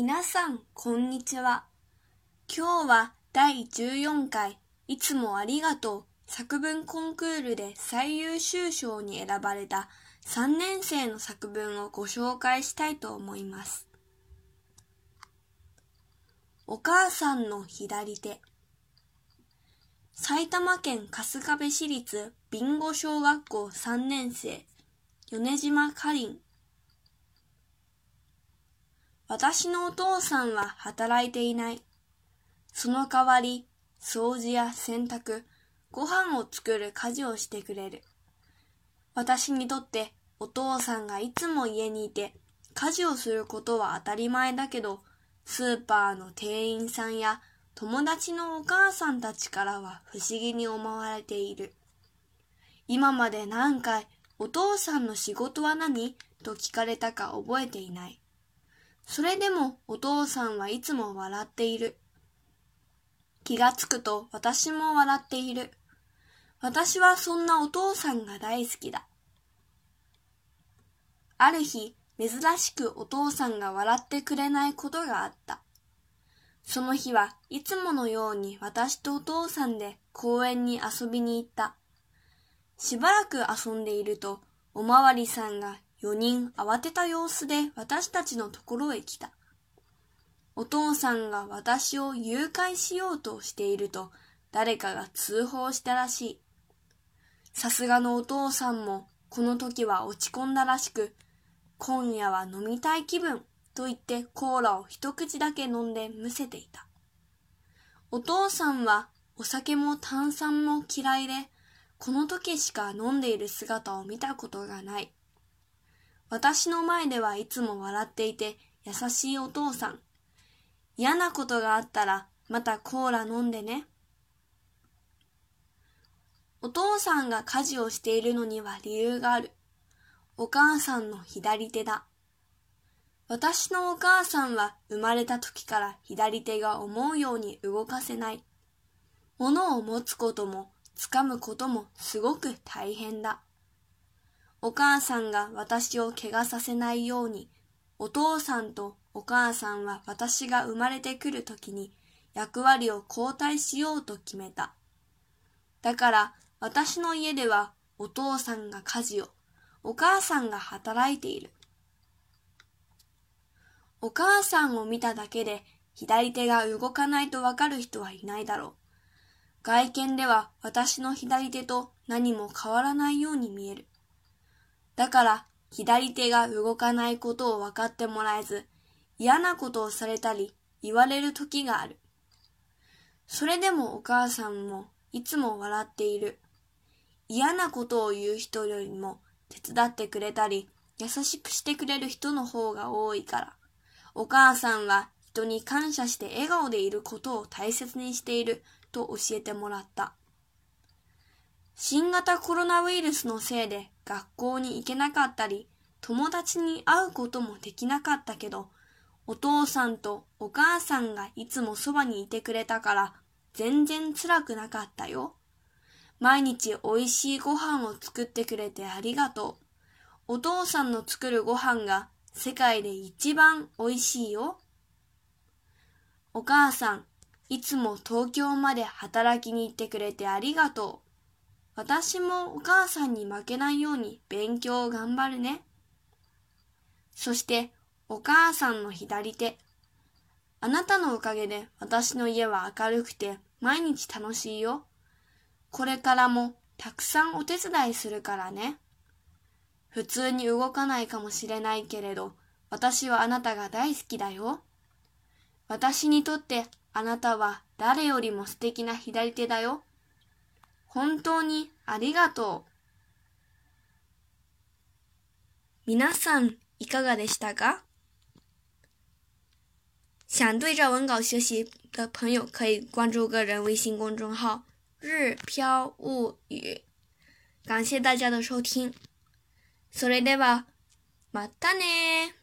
皆さん、こんにちは。今日は第14回いつもありがとう作文コンクールで最優秀賞に選ばれた3年生の作文をご紹介したいと思います。お母さんの左手埼玉県春日部市立ビンゴ小学校3年生米島かりん私のお父さんは働いていない。その代わり、掃除や洗濯、ご飯を作る家事をしてくれる。私にとってお父さんがいつも家にいて家事をすることは当たり前だけど、スーパーの店員さんや友達のお母さんたちからは不思議に思われている。今まで何回お父さんの仕事は何？と聞かれたか覚えていない。それでもお父さんはいつも笑っている。気がつくと私も笑っている。私はそんなお父さんが大好きだ。ある日、珍しくお父さんが笑ってくれないことがあった。その日はいつものように私とお父さんで公園に遊びに行った。しばらく遊んでいると、おまわりさんが4人慌てた様子で私たちのところへ来た。お父さんが私を誘拐しようとしていると誰かが通報したらしい。さすがのお父さんもこの時は落ち込んだらしく、今夜は飲みたい気分と言ってコーラを一口だけ飲んでむせていた。お父さんはお酒も炭酸も嫌いで、この時しか飲んでいる姿を見たことがない。私の前ではいつも笑っていて優しいお父さん。嫌なことがあったらまたコーラ飲んでね。お父さんが家事をしているのには理由がある。お母さんの左手だ。私のお母さんは生まれた時から左手が思うように動かせない。物を持つことも掴むこともすごく大変だ。お母さんが私を怪我させないように、お父さんとお母さんは私が生まれてくるときに役割を交代しようと決めた。だから私の家ではお父さんが家事を、お母さんが働いている。お母さんを見ただけで左手が動かないとわかる人はいないだろう。外見では私の左手と何も変わらないように見える。だから左手が動かないことを分かってもらえず、嫌なことをされたり言われる時がある。それでもお母さんもいつも笑っている。嫌なことを言う人よりも手伝ってくれたり優しくしてくれる人の方が多いから。お母さんは人に感謝して笑顔でいることを大切にしていると教えてもらった。新型コロナウイルスのせいで学校に行けなかったり、友達に会うこともできなかったけど、お父さんとお母さんがいつもそばにいてくれたから全然辛くなかったよ。毎日美味しいご飯を作ってくれてありがとう。お父さんの作るご飯が世界で一番美味しいよ。お母さん、いつも東京まで働きに行ってくれてありがとう。私もお母さんに負けないように勉強を頑張るね。そしてお母さんの左手。あなたのおかげで私の家は明るくて毎日楽しいよ。これからもたくさんお手伝いするからね。普通に動かないかもしれないけれど、私はあなたが大好きだよ。私にとってあなたは誰よりも素敵な左手だよ。本当にありがとう。皆さん、いかがでしたか？想对照文稿学习的朋友可以关注个人微信公众号“日飘物语”。感谢大家的收听。それでは、またね